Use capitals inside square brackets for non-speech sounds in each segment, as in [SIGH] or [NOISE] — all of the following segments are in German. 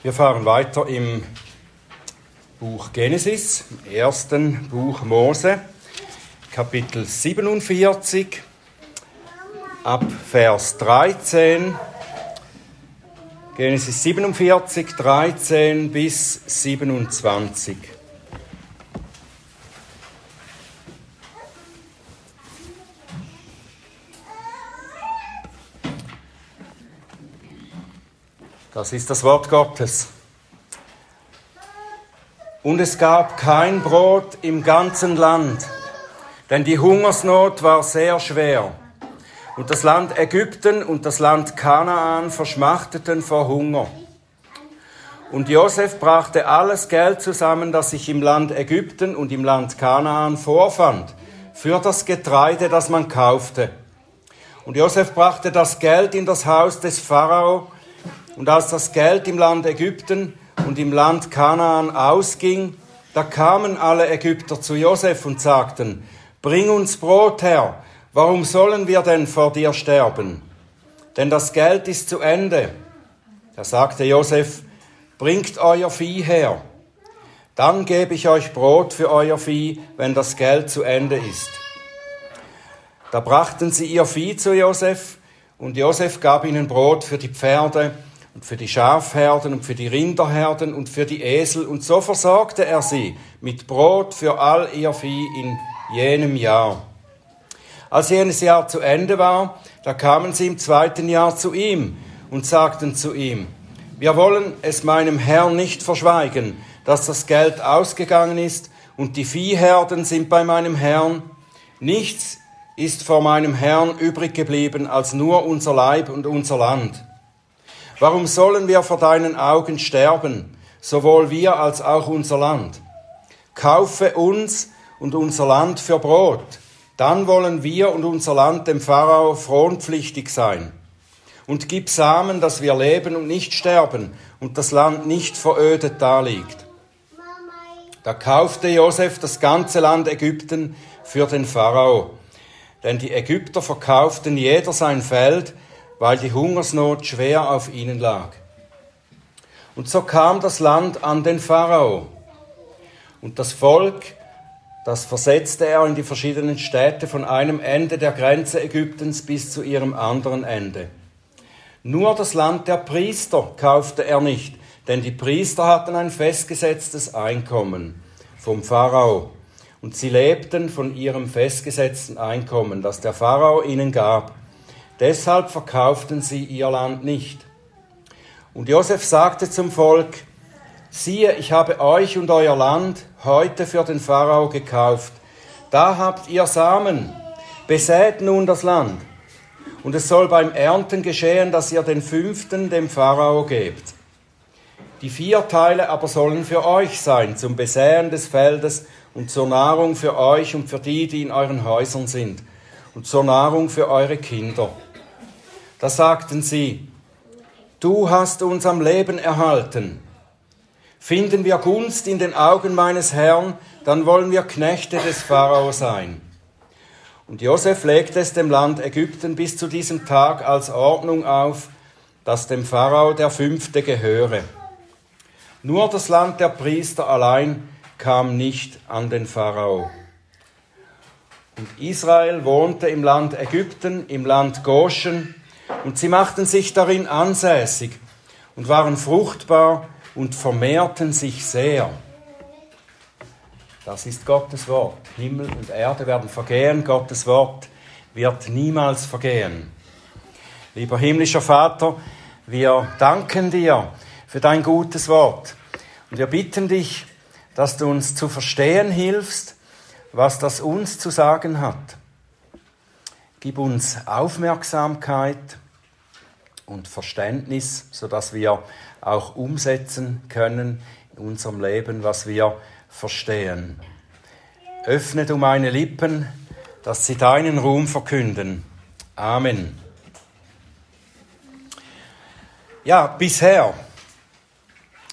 Wir fahren weiter im Buch Genesis, im ersten Buch Mose, Kapitel 47, ab Vers 13. Genesis 47, 13 bis 27. Das ist das Wort Gottes. Und es gab kein Brot im ganzen Land, denn die Hungersnot war sehr schwer. Und das Land Ägypten und das Land Kanaan verschmachteten vor Hunger. Und Josef brachte alles Geld zusammen, das sich im Land Ägypten und im Land Kanaan vorfand, für das Getreide, das man kaufte. Und Josef brachte das Geld in das Haus des Pharao, und als das Geld im Land Ägypten und im Land Kanaan ausging, da kamen alle Ägypter zu Josef und sagten, Bring uns Brot her, warum sollen wir denn vor dir sterben? Denn das Geld ist zu Ende. Da sagte Josef, Bringt euer Vieh her, dann gebe ich euch Brot für euer Vieh, wenn das Geld zu Ende ist. Da brachten sie ihr Vieh zu Josef, und Josef gab ihnen Brot für die Pferde und für die Schafherden und für die Rinderherden und für die Esel. Und so versorgte er sie mit Brot für all ihr Vieh in jenem Jahr. Als jenes Jahr zu Ende war, da kamen sie im zweiten Jahr zu ihm und sagten zu ihm, wir wollen es meinem Herrn nicht verschweigen, dass das Geld ausgegangen ist und die Viehherden sind bei meinem Herrn. Nichts ist vor meinem Herrn übrig geblieben als nur unser Leib und unser Land. Warum sollen wir vor deinen Augen sterben, sowohl wir als auch unser Land? Kaufe uns und unser Land für Brot, dann wollen wir und unser Land dem Pharao fronpflichtig sein. Und gib Samen, dass wir leben und nicht sterben und das Land nicht verödet daliegt. Da kaufte Josef das ganze Land Ägypten für den Pharao, denn die Ägypter verkauften jeder sein Feld, weil die Hungersnot schwer auf ihnen lag. Und so kam das Land an den Pharao. Und das Volk, das versetzte er in die verschiedenen Städte von einem Ende der Grenze Ägyptens bis zu ihrem anderen Ende. Nur das Land der Priester kaufte er nicht, denn die Priester hatten ein festgesetztes Einkommen vom Pharao. Und sie lebten von ihrem festgesetzten Einkommen, das der Pharao ihnen gab. Deshalb verkauften sie ihr Land nicht. Und Josef sagte zum Volk, siehe, ich habe euch und euer Land heute für den Pharao gekauft. Da habt ihr Samen. Besät nun das Land. Und es soll beim Ernten geschehen, dass ihr den fünften dem Pharao gebt. Die vier Teile aber sollen für euch sein, zum Besäen des Feldes und zur Nahrung für euch und für die, die in euren Häusern sind, und zur Nahrung für eure Kinder. Da sagten sie, du hast uns am Leben erhalten. Finden wir Gunst in den Augen meines Herrn, dann wollen wir Knechte des Pharao sein. Und Josef legte es dem Land Ägypten bis zu diesem Tag als Ordnung auf, dass dem Pharao der fünfte gehöre. Nur das Land der Priester allein kam nicht an den Pharao. Und Israel wohnte im Land Ägypten, im Land Goshen, und sie machten sich darin ansässig und waren fruchtbar und vermehrten sich sehr. Das ist Gottes Wort. Himmel und Erde werden vergehen, Gottes Wort wird niemals vergehen. Lieber himmlischer Vater, wir danken dir für dein gutes Wort und wir bitten dich, dass du uns zu verstehen hilfst, was das uns zu sagen hat. Gib uns Aufmerksamkeit und Verständnis, sodass wir auch umsetzen können in unserem Leben, was wir verstehen. Öffne du meine Lippen, dass sie deinen Ruhm verkünden. Amen. Ja, bisher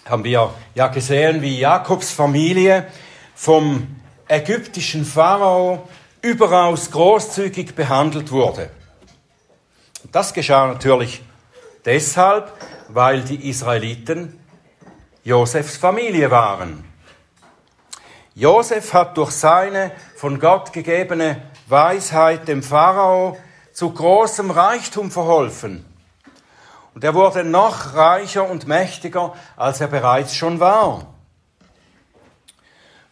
haben wir ja gesehen, wie Jakobs Familie vom ägyptischen Pharao überaus großzügig behandelt wurde. Das geschah natürlich deshalb, weil die Israeliten Josefs Familie waren. Josef hat durch seine von Gott gegebene Weisheit dem Pharao zu großem Reichtum verholfen. Und er wurde noch reicher und mächtiger, als er bereits schon war.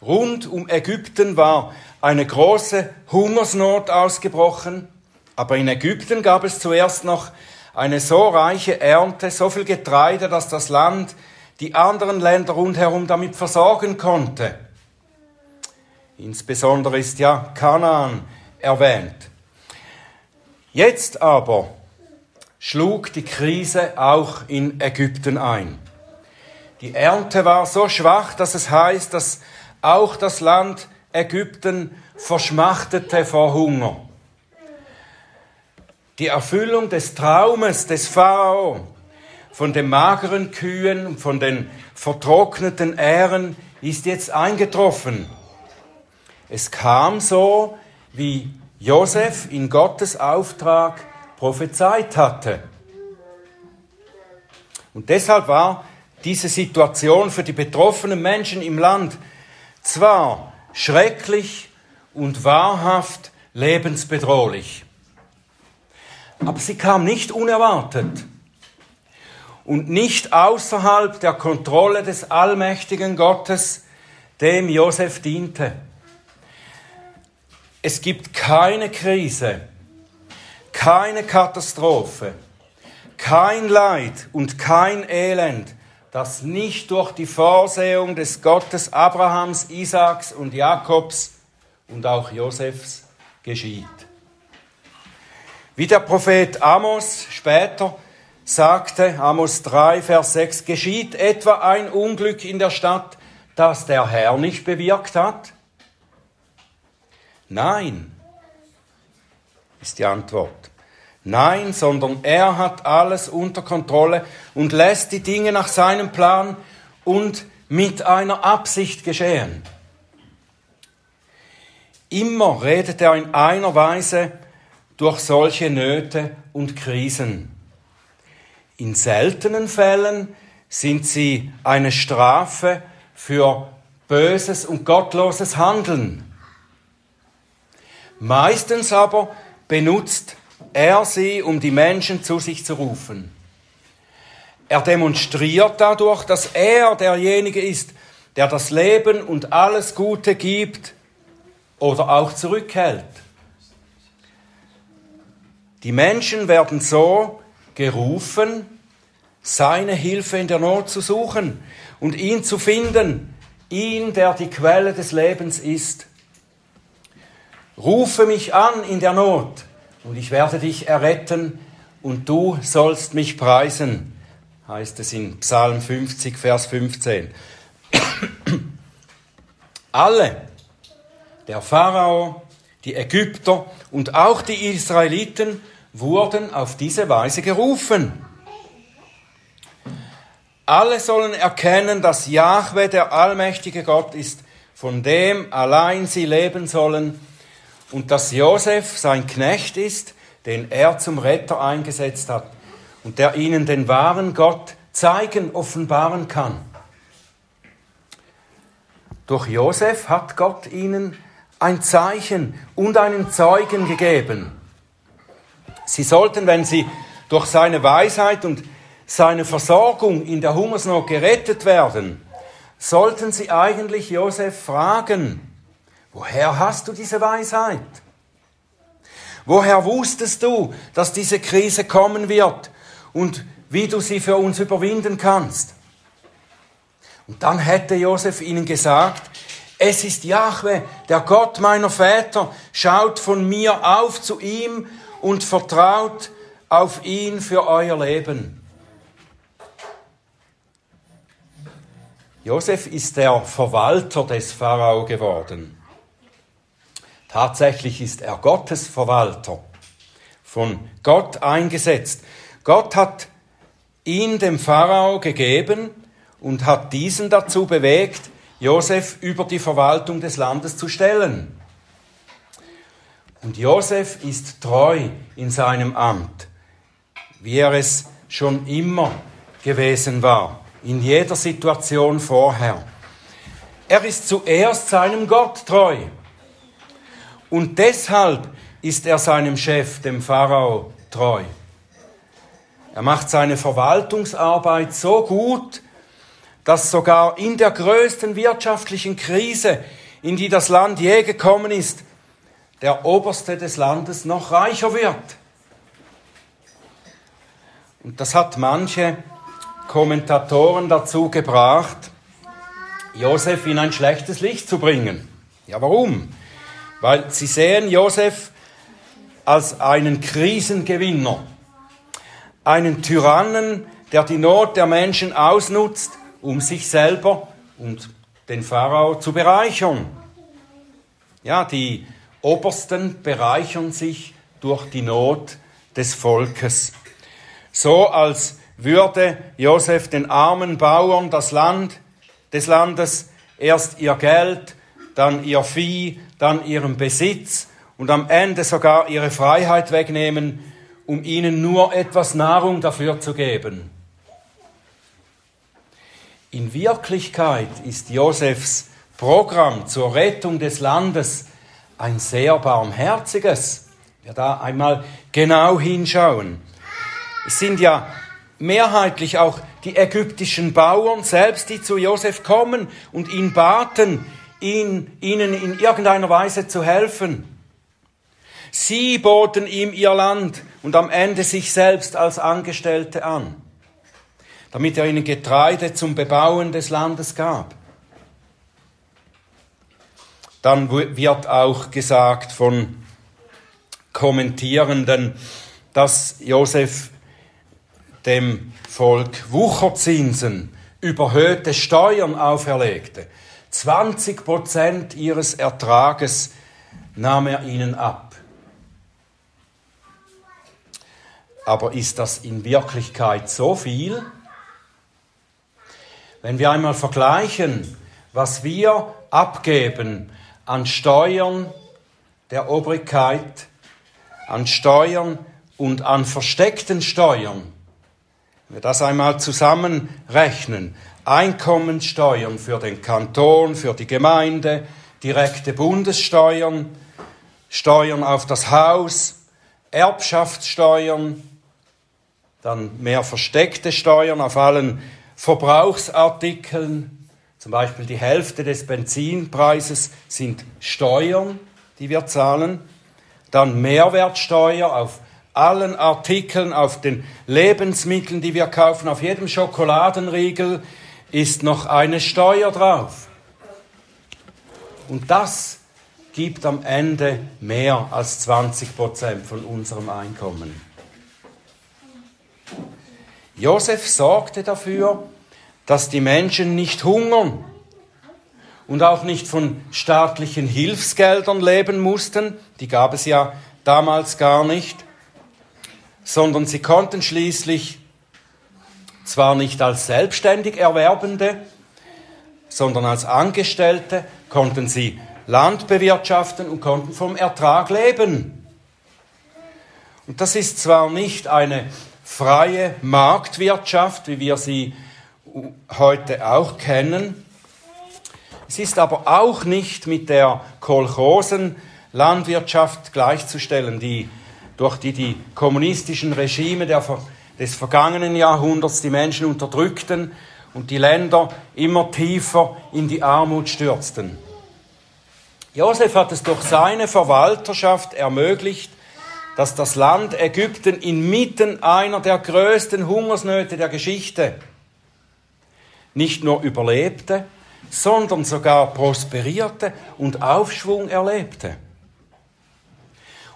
Rund um Ägypten war eine große Hungersnot ausgebrochen, aber in Ägypten gab es zuerst noch eine so reiche Ernte, so viel Getreide, dass das Land die anderen Länder rundherum damit versorgen konnte. Insbesondere ist ja Kanaan erwähnt. Jetzt aber schlug die Krise auch in Ägypten ein. Die Ernte war so schwach, dass es heißt, dass auch das Land Ägypten verschmachtete vor Hunger. Die Erfüllung des Traumes des Pharao von den mageren Kühen, von den vertrockneten Ähren ist jetzt eingetroffen. Es kam so, wie Josef in Gottes Auftrag prophezeit hatte. Und deshalb war diese Situation für die betroffenen Menschen im Land zwar schrecklich und wahrhaft lebensbedrohlich, aber sie kam nicht unerwartet und nicht außerhalb der Kontrolle des allmächtigen Gottes, dem Josef diente. Es gibt keine Krise, keine Katastrophe, kein Leid und kein Elend, das nicht durch die Vorsehung des Gottes Abrahams, Isaaks und Jakobs und auch Josefs geschieht. Wie der Prophet Amos später sagte, Amos 3, Vers 6, geschieht etwa ein Unglück in der Stadt, das der Herr nicht bewirkt hat? Nein, ist die Antwort. Nein, sondern er hat alles unter Kontrolle und lässt die Dinge nach seinem Plan und mit einer Absicht geschehen. Immer redet er in einer Weise durch solche Nöte und Krisen. In seltenen Fällen sind sie eine Strafe für böses und gottloses Handeln. Meistens aber benutzt er sie, um die Menschen zu sich zu rufen. Er demonstriert dadurch, dass er derjenige ist, der das Leben und alles Gute gibt oder auch zurückhält. Die Menschen werden so gerufen, seine Hilfe in der Not zu suchen und ihn zu finden, ihn, der die Quelle des Lebens ist. Rufe mich an in der Not, und ich werde dich erretten, und du sollst mich preisen, heißt es in Psalm 50, Vers 15. [COUGHS] Alle, der Pharao, die Ägypter und auch die Israeliten wurden auf diese Weise gerufen. Alle sollen erkennen, dass Jahwe der allmächtige Gott ist, von dem allein sie leben sollen und dass Josef sein Knecht ist, den er zum Retter eingesetzt hat und der ihnen den wahren Gott zeigen, offenbaren kann. Durch Josef hat Gott ihnen ein Zeichen und einen Zeugen gegeben. Sie sollten, wenn sie durch seine Weisheit und seine Versorgung in der Hungersnot gerettet werden, sollten sie eigentlich Josef fragen, Woher hast du diese Weisheit? Woher wusstest du, dass diese Krise kommen wird und wie du sie für uns überwinden kannst? Und dann hätte Josef ihnen gesagt, es ist Jahwe, der Gott meiner Väter, schaut von mir auf zu ihm und vertraut auf ihn für euer Leben. Josef ist der Verwalter des Pharao geworden. Tatsächlich ist er Gottes Verwalter, von Gott eingesetzt. Gott hat ihn dem Pharao gegeben und hat diesen dazu bewegt, Josef über die Verwaltung des Landes zu stellen. Und Josef ist treu in seinem Amt, wie er es schon immer gewesen war. in jeder Situation vorher. Er ist zuerst seinem Gott treu. Und deshalb ist er seinem Chef, dem Pharao, treu. Er macht seine Verwaltungsarbeit so gut, dass sogar in der größten wirtschaftlichen Krise, in die das Land je gekommen ist, der Oberste des Landes noch reicher wird. Und das hat manche Kommentatoren dazu gebracht, Josef in ein schlechtes Licht zu bringen. Ja, warum? Weil sie sehen Josef als einen Krisengewinner, einen Tyrannen, der die Not der Menschen ausnutzt, um sich selber und den Pharao zu bereichern. Ja, die Obersten bereichern sich durch die Not des Volkes. So als würde Josef den armen Bauern das Land des Landes erst ihr Geld, dann ihr Vieh, dann ihren Besitz und am Ende sogar ihre Freiheit wegnehmen, um ihnen nur etwas Nahrung dafür zu geben. In Wirklichkeit ist Josefs Programm zur Rettung des Landes ein sehr barmherziges. Wir da einmal genau hinschauen. Es sind ja mehrheitlich auch die ägyptischen Bauern selbst, die zu Josef kommen und ihn baten, ihn, ihnen in irgendeiner Weise zu helfen. Sie boten ihm ihr Land und am Ende sich selbst als Angestellte an, damit er ihnen Getreide zum Bebauen des Landes gab. Dann wird auch gesagt von Kommentierenden, dass Josef dem Volk Wucherzinsen, überhöhte Steuern auferlegte. 20 Prozent ihres Ertrages nahm er ihnen ab. Aber ist das in Wirklichkeit so viel? Wenn wir einmal vergleichen, was wir abgeben an Steuern der Obrigkeit, an Steuern und an versteckten Steuern, wenn wir das einmal zusammenrechnen, Einkommensteuern für den Kanton, für die Gemeinde, direkte Bundessteuern, Steuern auf das Haus, Erbschaftssteuern, dann mehr versteckte Steuern auf allen Verbrauchsartikeln. Zum Beispiel die Hälfte des Benzinpreises sind Steuern, die wir zahlen. Dann Mehrwertsteuer auf allen Artikeln, auf den Lebensmitteln, die wir kaufen, auf jedem Schokoladenriegel ist noch eine Steuer drauf. Und das gibt am Ende mehr als 20 Prozent von unserem Einkommen. Josef sorgte dafür, dass die Menschen nicht hungern und auch nicht von staatlichen Hilfsgeldern leben mussten, die gab es ja damals gar nicht, sondern sie konnten schließlich zwar nicht als selbstständig Erwerbende, sondern als Angestellte konnten sie Land bewirtschaften und konnten vom Ertrag leben. Und das ist zwar nicht eine freie Marktwirtschaft, wie wir sie heute auch kennen. Es ist aber auch nicht mit der Kolchosen-Landwirtschaft gleichzustellen, die durch die die kommunistischen Regime der, des vergangenen Jahrhunderts die Menschen unterdrückten und die Länder immer tiefer in die Armut stürzten. Josef hat es durch seine Verwalterschaft ermöglicht, dass das Land Ägypten inmitten einer der größten Hungersnöte der Geschichte nicht nur überlebte, sondern sogar prosperierte und Aufschwung erlebte.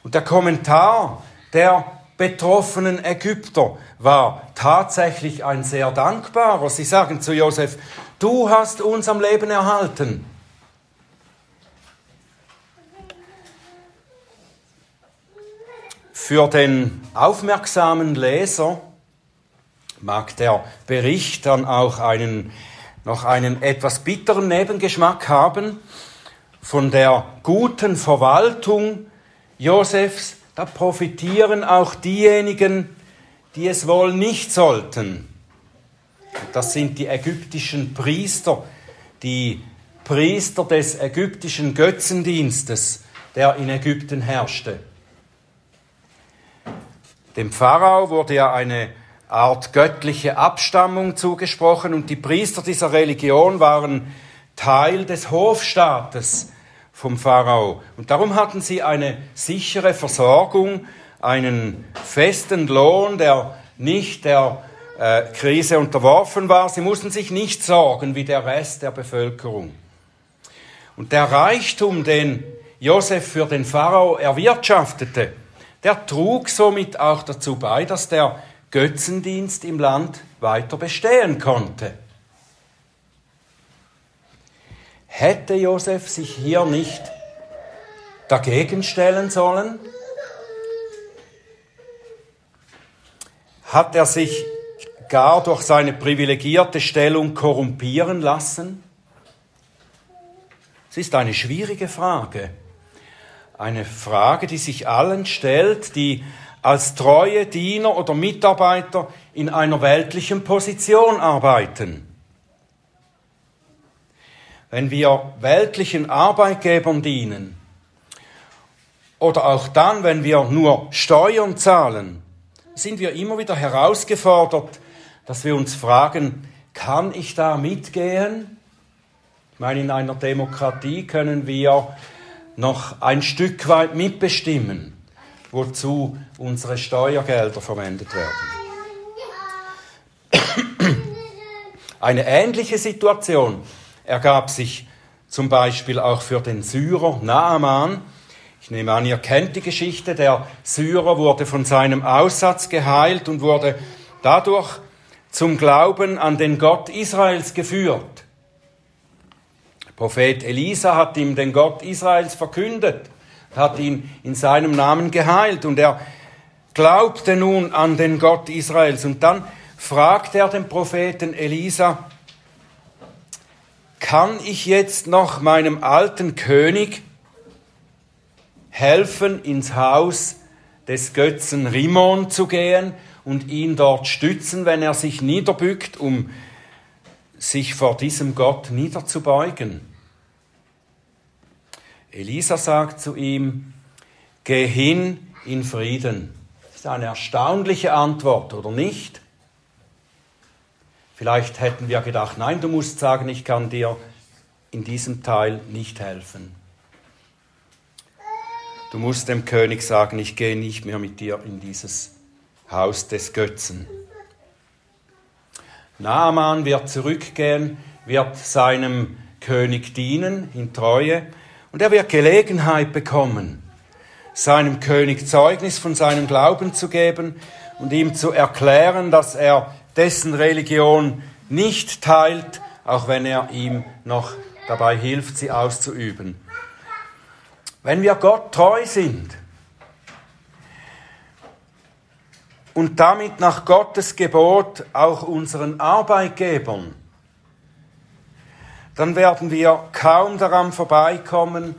Und der Kommentar der betroffenen Ägypter war tatsächlich ein sehr dankbarer. Sie sagen zu Josef, du hast uns am Leben erhalten. Für den aufmerksamen Leser mag der Bericht dann auch einen, noch einen etwas bitteren Nebengeschmack haben. Von der guten Verwaltung Josefs, da profitieren auch diejenigen, die es wohl nicht sollten. das sind die ägyptischen Priester, die Priester des ägyptischen Götzendienstes, der in Ägypten herrschte. Dem Pharao wurde ja eine Art göttliche Abstammung zugesprochen und die Priester dieser Religion waren Teil des Hofstaates vom Pharao. Und darum hatten sie eine sichere Versorgung, einen festen Lohn, der nicht der äh, Krise unterworfen war. Sie mussten sich nicht sorgen wie der Rest der Bevölkerung. Und der Reichtum, den Josef für den Pharao erwirtschaftete, der trug somit auch dazu bei, dass der Götzendienst im Land weiter bestehen konnte. Hätte Josef sich hier nicht dagegen stellen sollen? Hat er sich gar durch seine privilegierte Stellung korrumpieren lassen? Es ist eine schwierige Frage. Eine Frage, die sich allen stellt, die als treue Diener oder Mitarbeiter in einer weltlichen Position arbeiten. Wenn wir weltlichen Arbeitgebern dienen oder auch dann, wenn wir nur Steuern zahlen, sind wir immer wieder herausgefordert, dass wir uns fragen, kann ich da mitgehen? Ich meine, in einer Demokratie können wir noch ein Stück weit mitbestimmen wozu unsere Steuergelder verwendet werden. Eine ähnliche Situation ergab sich zum Beispiel auch für den Syrer Naaman. Ich nehme an, ihr kennt die Geschichte. Der Syrer wurde von seinem Aussatz geheilt und wurde dadurch zum Glauben an den Gott Israels geführt. Prophet Elisa hat ihm den Gott Israels verkündet hat ihn in seinem Namen geheilt und er glaubte nun an den Gott Israels. Und dann fragt er den Propheten Elisa, kann ich jetzt noch meinem alten König helfen, ins Haus des Götzen Rimon zu gehen und ihn dort stützen, wenn er sich niederbückt, um sich vor diesem Gott niederzubeugen? Elisa sagt zu ihm, geh hin in Frieden. Das ist eine erstaunliche Antwort, oder nicht? Vielleicht hätten wir gedacht, nein, du musst sagen, ich kann dir in diesem Teil nicht helfen. Du musst dem König sagen, ich gehe nicht mehr mit dir in dieses Haus des Götzen. Naaman wird zurückgehen, wird seinem König dienen in Treue und er wird Gelegenheit bekommen, seinem König Zeugnis von seinem Glauben zu geben und ihm zu erklären, dass er dessen Religion nicht teilt, auch wenn er ihm noch dabei hilft, sie auszuüben. Wenn wir Gott treu sind und damit nach Gottes Gebot auch unseren Arbeitgebern dann werden wir kaum daran vorbeikommen,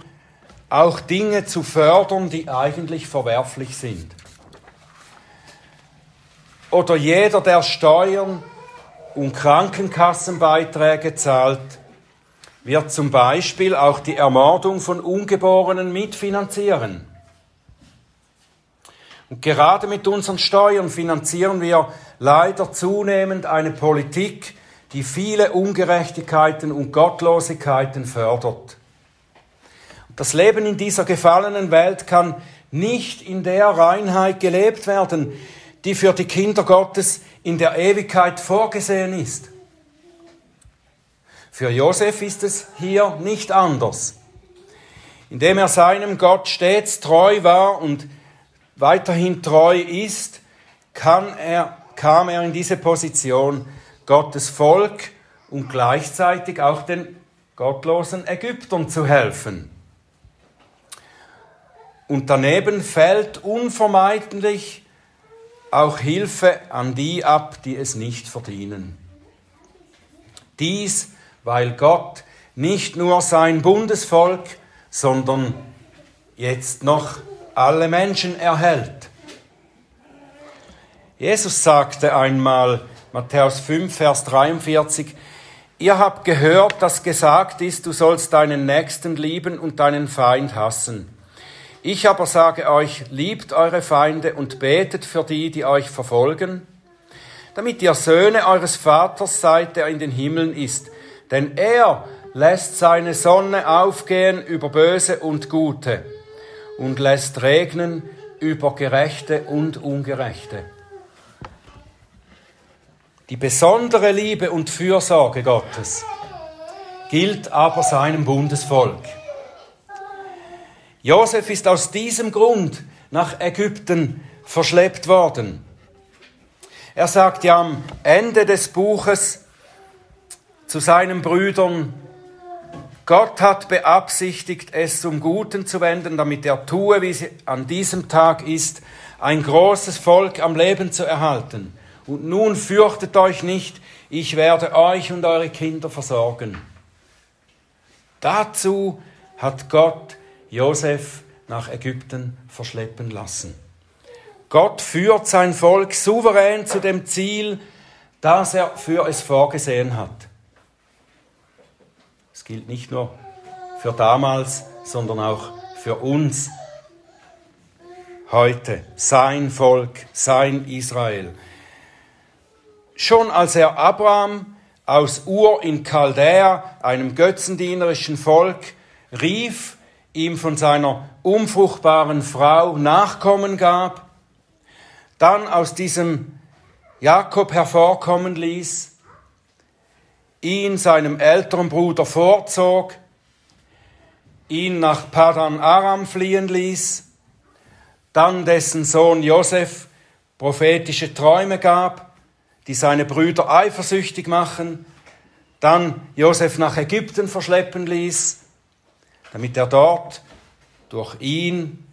auch Dinge zu fördern, die eigentlich verwerflich sind. Oder jeder, der Steuern und Krankenkassenbeiträge zahlt, wird zum Beispiel auch die Ermordung von Ungeborenen mitfinanzieren. Und gerade mit unseren Steuern finanzieren wir leider zunehmend eine Politik, die viele Ungerechtigkeiten und Gottlosigkeiten fördert. Das Leben in dieser gefallenen Welt kann nicht in der Reinheit gelebt werden, die für die Kinder Gottes in der Ewigkeit vorgesehen ist. Für Josef ist es hier nicht anders. Indem er seinem Gott stets treu war und weiterhin treu ist, er, kam er in diese Position, Gottes Volk und gleichzeitig auch den gottlosen Ägyptern zu helfen. Und daneben fällt unvermeidlich auch Hilfe an die ab, die es nicht verdienen. Dies, weil Gott nicht nur sein Bundesvolk, sondern jetzt noch alle Menschen erhält. Jesus sagte einmal, Matthäus 5, Vers 43. Ihr habt gehört, dass gesagt ist, du sollst deinen Nächsten lieben und deinen Feind hassen. Ich aber sage euch, liebt eure Feinde und betet für die, die euch verfolgen, damit ihr Söhne eures Vaters seid, der in den Himmeln ist. Denn er lässt seine Sonne aufgehen über Böse und Gute und lässt regnen über Gerechte und Ungerechte. Die besondere Liebe und Fürsorge Gottes gilt aber seinem Bundesvolk. Josef ist aus diesem Grund nach Ägypten verschleppt worden. Er sagt ja am Ende des Buches zu seinen Brüdern, Gott hat beabsichtigt, es zum Guten zu wenden, damit er tue, wie es an diesem Tag ist, ein großes Volk am Leben zu erhalten. Und nun fürchtet euch nicht, ich werde euch und eure Kinder versorgen. Dazu hat Gott Josef nach Ägypten verschleppen lassen. Gott führt sein Volk souverän zu dem Ziel, das er für es vorgesehen hat. Es gilt nicht nur für damals, sondern auch für uns heute. Sein Volk, sein Israel. Schon als er Abraham aus Ur in Chaldea, einem götzendienerischen Volk, rief, ihm von seiner unfruchtbaren Frau Nachkommen gab, dann aus diesem Jakob hervorkommen ließ, ihn seinem älteren Bruder vorzog, ihn nach Padan Aram fliehen ließ, dann dessen Sohn Josef prophetische Träume gab, die seine Brüder eifersüchtig machen, dann Josef nach Ägypten verschleppen ließ, damit er dort durch ihn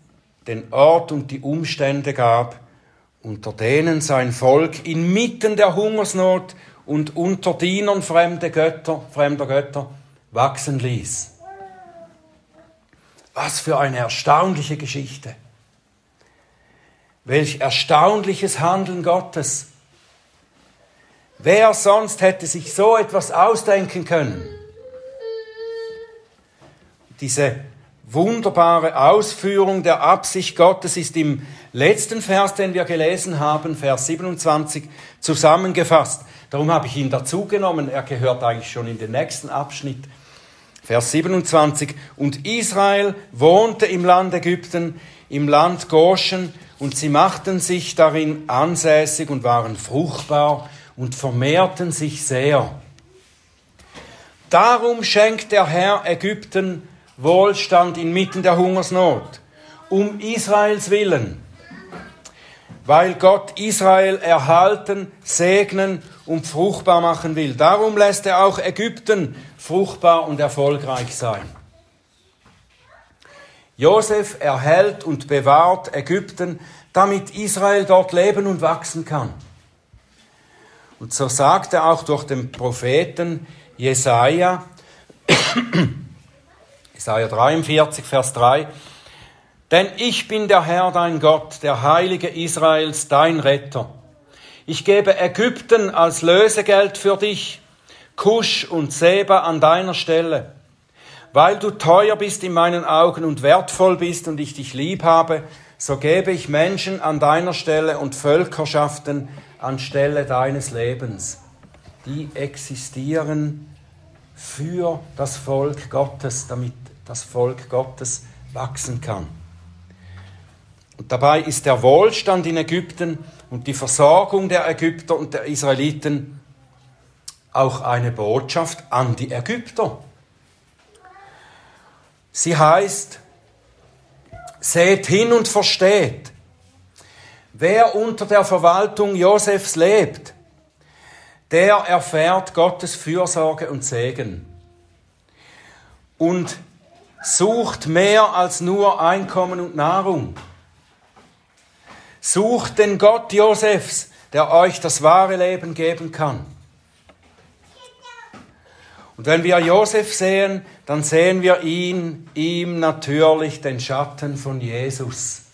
den Ort und die Umstände gab, unter denen sein Volk inmitten der Hungersnot und unter Dienern fremde Götter, fremder Götter wachsen ließ. Was für eine erstaunliche Geschichte. Welch erstaunliches Handeln Gottes. Wer sonst hätte sich so etwas ausdenken können? Diese wunderbare Ausführung der Absicht Gottes ist im letzten Vers, den wir gelesen haben, Vers 27, zusammengefasst. Darum habe ich ihn dazugenommen. Er gehört eigentlich schon in den nächsten Abschnitt. Vers 27. Und Israel wohnte im Land Ägypten, im Land Goshen, und sie machten sich darin ansässig und waren fruchtbar und vermehrten sich sehr. Darum schenkt der Herr Ägypten Wohlstand inmitten der Hungersnot, um Israels willen, weil Gott Israel erhalten, segnen und fruchtbar machen will. Darum lässt er auch Ägypten fruchtbar und erfolgreich sein. Josef erhält und bewahrt Ägypten, damit Israel dort leben und wachsen kann. Und so sagt er auch durch den Propheten Jesaja, [COUGHS] Jesaja 43, Vers 3, denn ich bin der Herr dein Gott, der Heilige Israels, dein Retter. Ich gebe Ägypten als Lösegeld für dich, Kusch und Seba an deiner Stelle. Weil du teuer bist in meinen Augen und wertvoll bist und ich dich lieb habe, so gebe ich Menschen an deiner Stelle und Völkerschaften anstelle deines Lebens. Die existieren für das Volk Gottes, damit das Volk Gottes wachsen kann. Und dabei ist der Wohlstand in Ägypten und die Versorgung der Ägypter und der Israeliten auch eine Botschaft an die Ägypter. Sie heißt, seht hin und versteht, Wer unter der Verwaltung Josefs lebt, der erfährt Gottes Fürsorge und Segen und sucht mehr als nur Einkommen und Nahrung. Sucht den Gott Josefs, der euch das wahre Leben geben kann. Und wenn wir Josef sehen, dann sehen wir ihn, ihm natürlich den Schatten von Jesus.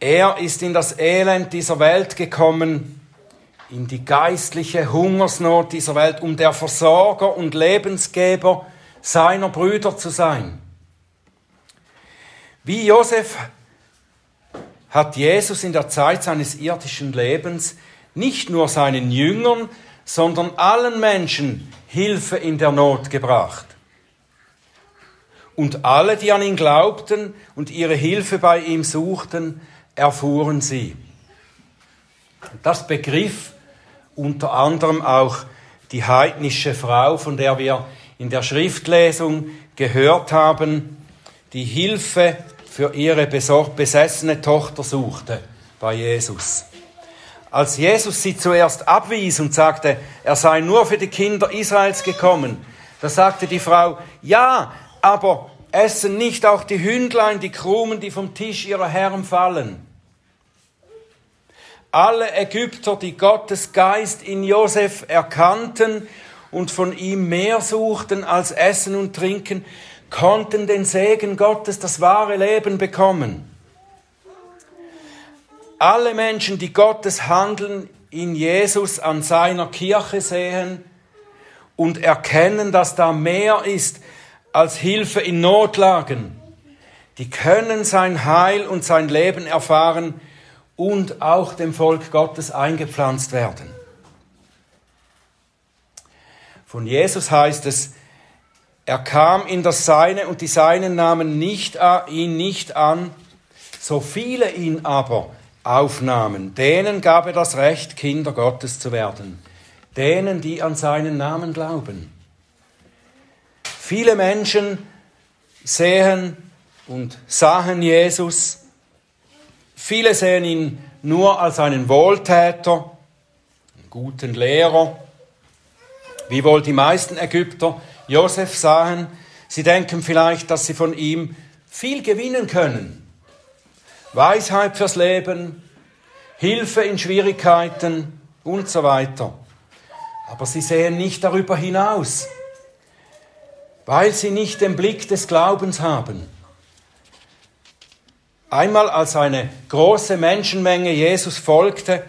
Er ist in das Elend dieser Welt gekommen, in die geistliche Hungersnot dieser Welt, um der Versorger und Lebensgeber seiner Brüder zu sein. Wie Josef hat Jesus in der Zeit seines irdischen Lebens nicht nur seinen Jüngern, sondern allen Menschen Hilfe in der Not gebracht. Und alle, die an ihn glaubten und ihre Hilfe bei ihm suchten, erfuhren sie. Das begriff unter anderem auch die heidnische Frau, von der wir in der Schriftlesung gehört haben, die Hilfe für ihre besessene Tochter suchte bei Jesus. Als Jesus sie zuerst abwies und sagte, er sei nur für die Kinder Israels gekommen, da sagte die Frau, ja, aber essen nicht auch die Hündlein die Krumen, die vom Tisch ihrer Herren fallen. Alle Ägypter, die Gottes Geist in Josef erkannten und von ihm mehr suchten als Essen und Trinken, konnten den Segen Gottes, das wahre Leben bekommen. Alle Menschen, die Gottes Handeln in Jesus an seiner Kirche sehen und erkennen, dass da mehr ist als Hilfe in Notlagen, die können sein Heil und sein Leben erfahren und auch dem Volk Gottes eingepflanzt werden. Von Jesus heißt es, er kam in das Seine und die Seinen nahmen nicht, ihn nicht an, so viele ihn aber aufnahmen, denen gab er das Recht, Kinder Gottes zu werden, denen, die an seinen Namen glauben. Viele Menschen sehen und sahen Jesus, viele sehen ihn nur als einen Wohltäter, einen guten Lehrer, wie wohl die meisten Ägypter Josef sahen, sie denken vielleicht, dass sie von ihm viel gewinnen können. Weisheit fürs Leben, Hilfe in Schwierigkeiten und so weiter. Aber sie sehen nicht darüber hinaus, weil sie nicht den Blick des Glaubens haben. Einmal als eine große Menschenmenge Jesus folgte,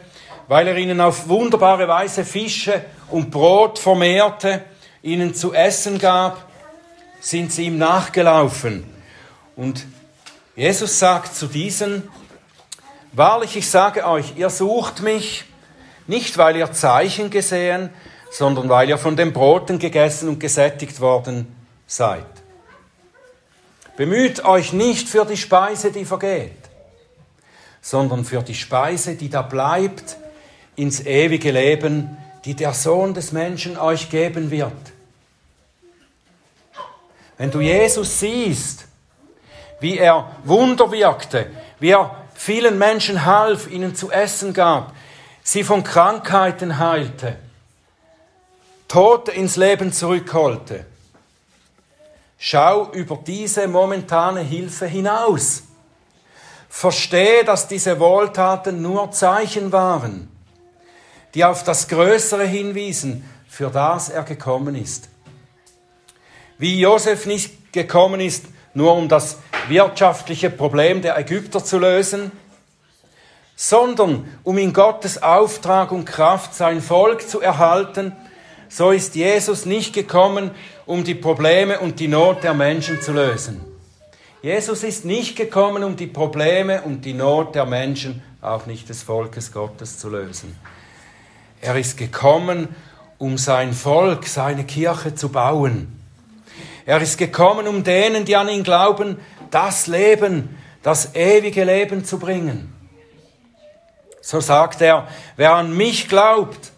weil er ihnen auf wunderbare Weise Fische und Brot vermehrte, ihnen zu essen gab, sind sie ihm nachgelaufen. Und Jesus sagt zu diesen, Wahrlich, ich sage euch, ihr sucht mich nicht, weil ihr Zeichen gesehen, sondern weil ihr von den Broten gegessen und gesättigt worden seid. Bemüht euch nicht für die Speise, die vergeht, sondern für die Speise, die da bleibt ins ewige Leben, die der Sohn des Menschen euch geben wird. Wenn du Jesus siehst, wie er Wunder wirkte, wie er vielen Menschen half, ihnen zu essen gab, sie von Krankheiten heilte, Tote ins Leben zurückholte. Schau über diese momentane Hilfe hinaus. Verstehe, dass diese Wohltaten nur Zeichen waren die auf das Größere hinwiesen, für das er gekommen ist. Wie Josef nicht gekommen ist, nur um das wirtschaftliche Problem der Ägypter zu lösen, sondern um in Gottes Auftrag und Kraft sein Volk zu erhalten, so ist Jesus nicht gekommen, um die Probleme und die Not der Menschen zu lösen. Jesus ist nicht gekommen, um die Probleme und die Not der Menschen, auch nicht des Volkes Gottes, zu lösen. Er ist gekommen, um sein Volk, seine Kirche zu bauen. Er ist gekommen, um denen, die an ihn glauben, das Leben, das ewige Leben zu bringen. So sagt er, wer an mich glaubt,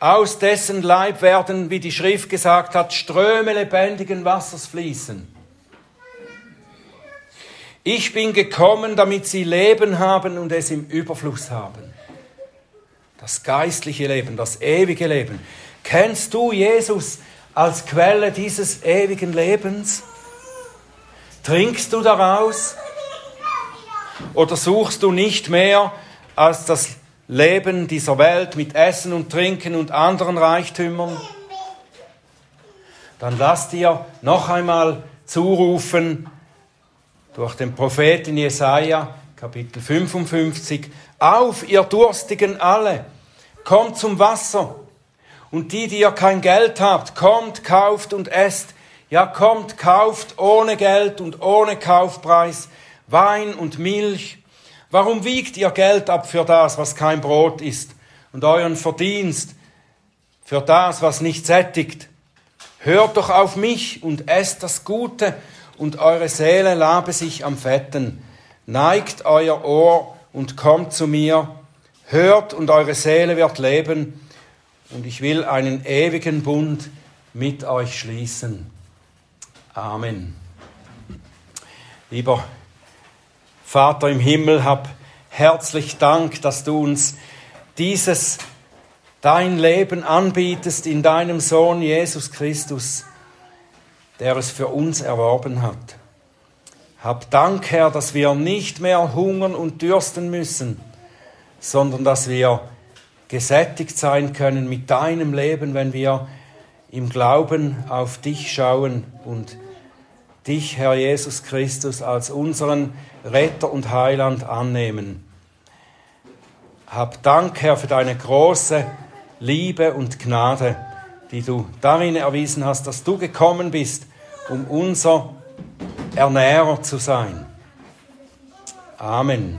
aus dessen Leib werden, wie die Schrift gesagt hat, Ströme lebendigen Wassers fließen. Ich bin gekommen, damit sie Leben haben und es im Überfluss haben das geistliche Leben, das ewige Leben. Kennst du Jesus als Quelle dieses ewigen Lebens? Trinkst du daraus? Oder suchst du nicht mehr als das Leben dieser Welt mit Essen und Trinken und anderen Reichtümern? Dann lass dir noch einmal zurufen durch den Propheten Jesaja, Kapitel 55, auf, ihr Durstigen alle, kommt zum Wasser. Und die, die ihr kein Geld habt, kommt, kauft und esst. Ja, kommt, kauft ohne Geld und ohne Kaufpreis Wein und Milch. Warum wiegt ihr Geld ab für das, was kein Brot ist, und euren Verdienst für das, was nicht sättigt? Hört doch auf mich und esst das Gute, und eure Seele labe sich am Fetten. Neigt euer Ohr und kommt zu mir. Hört und eure Seele wird leben. Und ich will einen ewigen Bund mit euch schließen. Amen. Lieber Vater im Himmel, hab herzlich Dank, dass du uns dieses dein Leben anbietest in deinem Sohn Jesus Christus der es für uns erworben hat. Hab Dank, Herr, dass wir nicht mehr hungern und dürsten müssen, sondern dass wir gesättigt sein können mit deinem Leben, wenn wir im Glauben auf dich schauen und dich, Herr Jesus Christus, als unseren Retter und Heiland annehmen. Hab Dank, Herr, für deine große Liebe und Gnade die du darin erwiesen hast, dass du gekommen bist, um unser Ernährer zu sein. Amen.